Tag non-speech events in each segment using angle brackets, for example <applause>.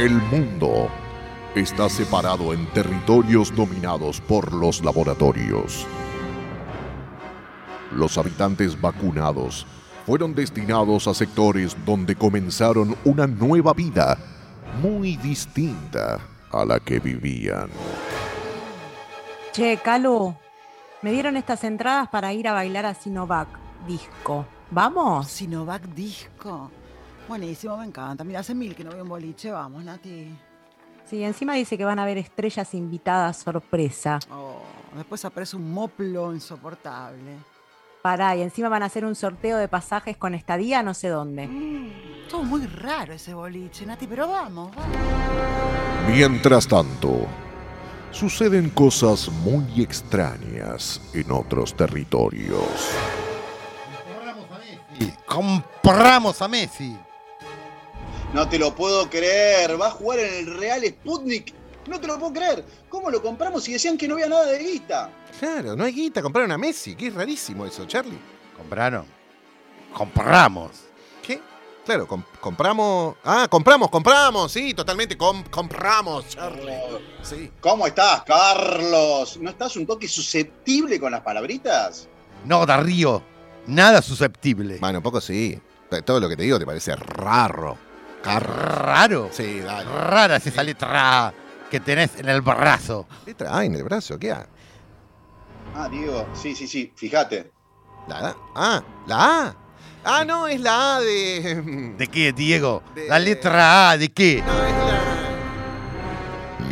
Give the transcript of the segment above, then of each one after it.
El mundo está separado en territorios dominados por los laboratorios. Los habitantes vacunados fueron destinados a sectores donde comenzaron una nueva vida muy distinta a la que vivían. Che, Calu, me dieron estas entradas para ir a bailar a Sinovac Disco. ¿Vamos? Sinovac Disco. Buenísimo, me encanta. Mira, hace mil que no veo un boliche. Vamos, Nati. Sí, encima dice que van a haber estrellas invitadas sorpresa. Oh, después aparece un moplo insoportable. Pará, y encima van a hacer un sorteo de pasajes con estadía no sé dónde. Mm, todo muy raro ese boliche, Nati, pero vamos, vamos. Mientras tanto, suceden cosas muy extrañas en otros territorios. Y compramos a Messi. No te lo puedo creer. Va a jugar en el Real Sputnik. No te lo puedo creer. ¿Cómo lo compramos y decían que no había nada de guita? Claro, no hay guita, compraron a Messi. Qué rarísimo eso, Charlie. ¿Compraron? Compramos. ¿Qué? Claro, com- compramos. Ah, compramos, compramos, sí, totalmente. com- compramos, Charlie. Sí. ¿Cómo estás, Carlos? ¿No estás un toque susceptible con las palabritas? No, Darío. Nada susceptible. Bueno, un poco sí. Todo lo que te digo te parece raro. Raro. Sí, dale. Rara es esa letra que tenés en el brazo. Letra A en el brazo, ¿qué A? Ah, Diego, sí, sí, sí, fíjate. La A. Ah, la A. Ah, no, es la A de. ¿De qué, Diego? De- La letra A, ¿de qué? No, es la.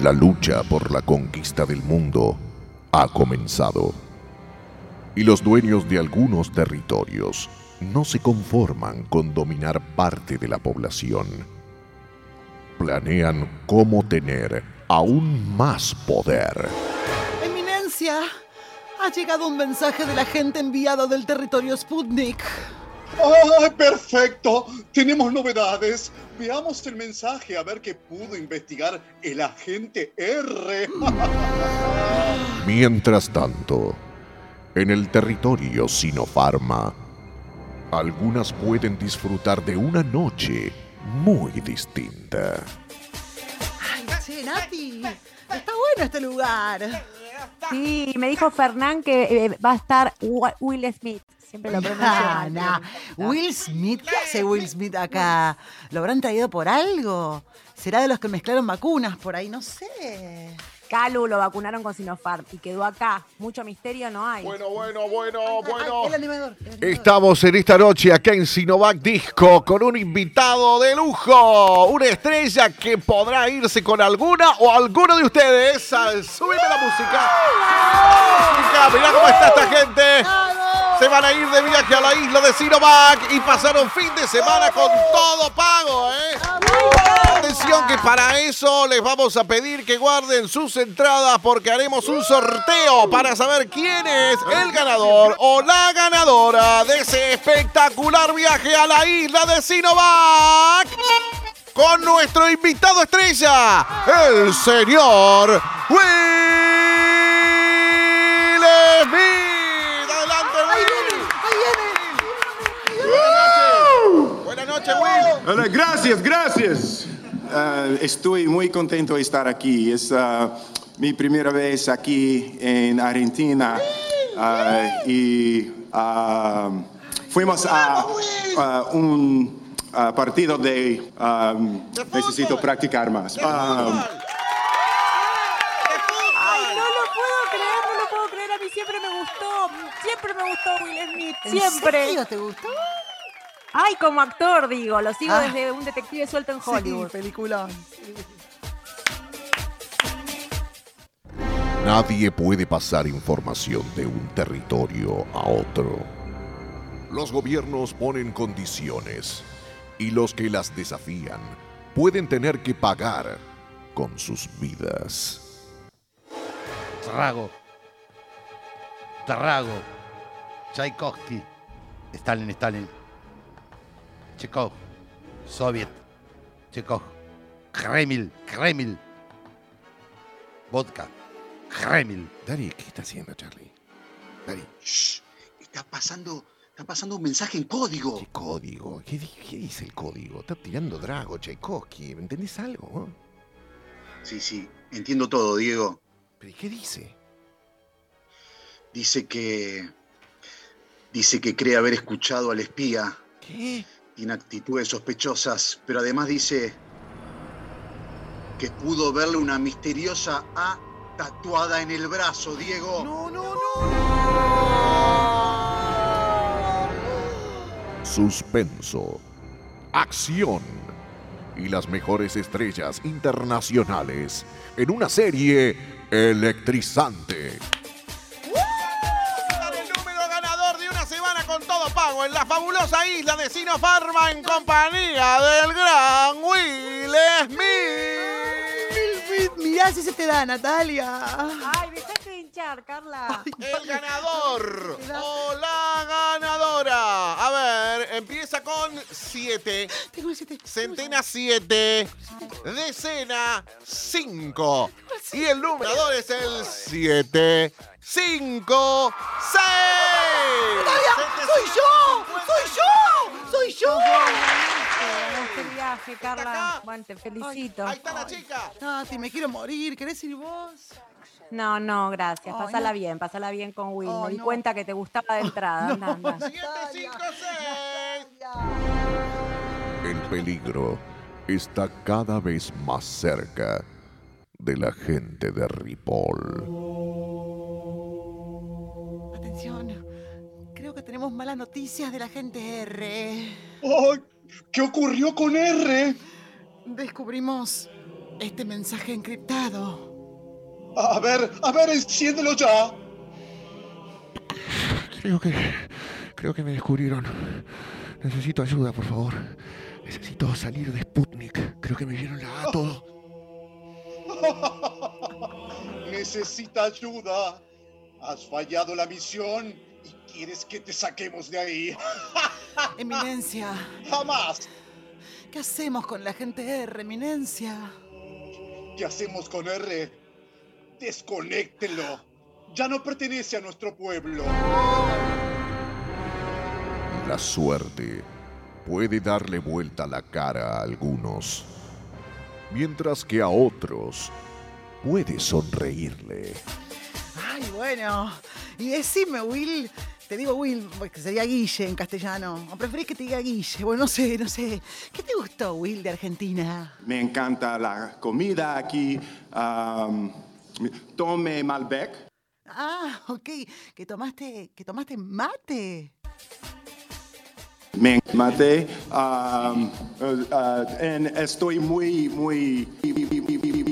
La lucha por la conquista del mundo ha comenzado. Y los dueños de algunos territorios no se conforman con dominar parte de la población. Planean cómo tener aún más poder. Eminencia, ha llegado un mensaje del agente enviado del territorio Sputnik. ¡Ay, perfecto! Tenemos novedades. Veamos el mensaje a ver qué pudo investigar el agente R. Mientras tanto, en el territorio Sinopharma, algunas pueden disfrutar de una noche muy distinta. Ay, che, Nati, está bueno este lugar. Sí, me dijo Fernán que eh, va a estar Will Smith. Siempre lo pronuncio Ah, nah. Will Smith, ¿qué hace Will Smith acá? ¿Lo habrán traído por algo? ¿Será de los que mezclaron vacunas por ahí? No sé. Calu lo vacunaron con Sinopharm y quedó acá. Mucho misterio no hay. Bueno, bueno, bueno, Ay, el animador. el animador. Estamos en esta noche acá en Sinovac Disco con un invitado de lujo, una estrella que podrá irse con alguna o alguno de ustedes. Súbeme la música. Música, Mirá cómo está esta gente. Se van a ir de viaje a la isla de Sinovac y pasaron fin de semana con todo pago, ¿eh? Atención que para eso les vamos a pedir que guarden sus entradas porque haremos un sorteo para saber quién es el ganador o la ganadora de ese espectacular viaje a la isla de Sinovac. Con nuestro invitado estrella, el señor Will gracias, gracias. Ah, estoy muy contento de estar aquí. Es ah, mi primera vez aquí en Argentina Ah, y ah, fuimos a, a un ah, partido de... ah, necesito practicar más. Ah, Ay, no lo puedo creer, no lo puedo creer. A mí siempre me gustó. Siempre me gustó Will Smith. ¿En Siempre. serio te gustó? Ay, como actor, digo. Lo sigo Ah. desde un detective suelto en Hollywood. Sí, peliculón. Nadie puede pasar información de un territorio a otro. Los gobiernos ponen condiciones y los que las desafían pueden tener que pagar con sus vidas. Trago. Trago. Tchaikovsky. Stalin, Stalin. Chekhov. Soviet. Chekhov. Kreml, Kreml. Vodka. Kreml. Dari, ¿qué está haciendo, Charlie? Dari. Shh, está pasando Está pasando un mensaje en código. ¿Qué código? ¿Qué, di- qué dice el código? Está tirando Drago, Tchaikovsky. ¿Me entendés algo? Sí, sí, entiendo todo, Diego. ¿Pero y qué dice? Dice que. Dice que cree haber escuchado al espía. ¿Qué? Tiene actitudes sospechosas, pero además dice que pudo verle una misteriosa A tatuada en el brazo, Diego. No, no, no. Suspenso, acción y las mejores estrellas internacionales en una serie electrizante. Pago en la fabulosa isla de Sinopharma en compañía del gran Will Smith. Will Smith, mirá si se te da, Natalia. Ay, dejate de hinchar, Carla. <laughs> El ganador o la ganadora. A ver, empieza con 7. Tengo el siete. Centena 7. Decena 5. Y el número es el 7. 5. 6. ¡Soy yo! ¡Soy yo! ¡Soy yo! Este viaje. Carla. Bueno, te felicito. Ahí está la chica. Nati, me quiero morir. ¿Querés ir vos? No, no, gracias. Ay, Pásala no. bien, pásala bien con Will. Ay, Me di no. cuenta que te gustaba de <laughs> entrada. Anda, anda. 7, 5, 6. El peligro está cada vez más cerca de la gente de Ripoll. Atención. Creo que tenemos malas noticias de la gente R. ¡Ay! ¿Qué ocurrió con R? Descubrimos este mensaje encriptado. A ver, a ver, enciéndelo ya. Creo que. Creo que me descubrieron. Necesito ayuda, por favor. Necesito salir de Sputnik. Creo que me vieron la A <laughs> todo. Necesita ayuda. Has fallado la misión y quieres que te saquemos de ahí. <laughs> Eminencia, Jamás. ¿qué hacemos con la gente R, Eminencia? ¿Qué hacemos con R? Desconéctenlo. Ya no pertenece a nuestro pueblo. La suerte puede darle vuelta la cara a algunos, mientras que a otros puede sonreírle. Ay, bueno. Y decime, Will. Te digo Will, porque sería Guille en castellano. ¿O preferís que te diga Guille? Bueno, no sé, no sé. ¿Qué te gustó, Will, de Argentina? Me encanta la comida aquí. um, tome Malbec. Ah, ok. Que tomaste, que tomaste mate. Me mate. um, uh, uh, and estoy muy, muy,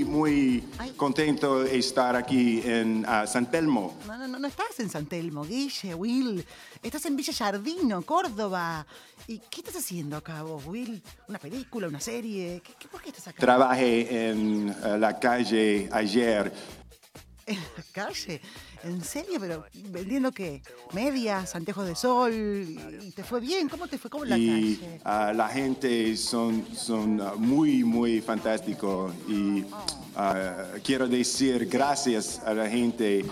muy Ay. contento de estar aquí en uh, San Telmo. No, no, no, no estás en San Telmo, Guille, Will. Estás en Villa Yardino, Córdoba. ¿Y qué estás haciendo acá vos, Will? ¿Una película, una serie? ¿Qué, qué- por qué estás acá? Trabajé en uh, la calle ayer. ¿En la calle? ¿En serio? ¿Pero vendiendo qué? ¿Medias, anteojos de sol? ¿Y ¿Te fue bien? ¿Cómo te fue? ¿Cómo en la y calle? uh, la gente son, son uh, muy, muy fantástico. Y uh, quiero decir gracias a la gente.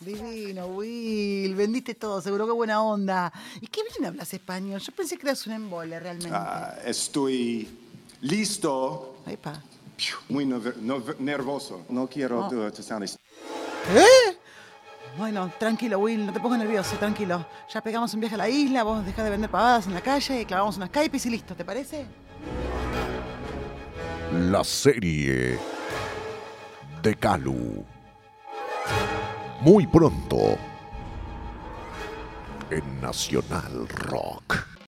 Divino, Will. Vendiste todo, seguro que buena onda. ¿Y qué bien hablas español? Yo pensé que eras un embole realmente. Uh, estoy listo, Epa. Muy nerv- nerv- nervoso. No quiero to- to sound ¿Eh? Bueno, tranquilo, Will, no te pongas nervioso, tranquilo. Ya pegamos un viaje a la isla, vos dejás de vender pavadas en la calle, clavamos unas caipes y listo, ¿te parece? La serie de Calu. Muy pronto en Nacional Rock.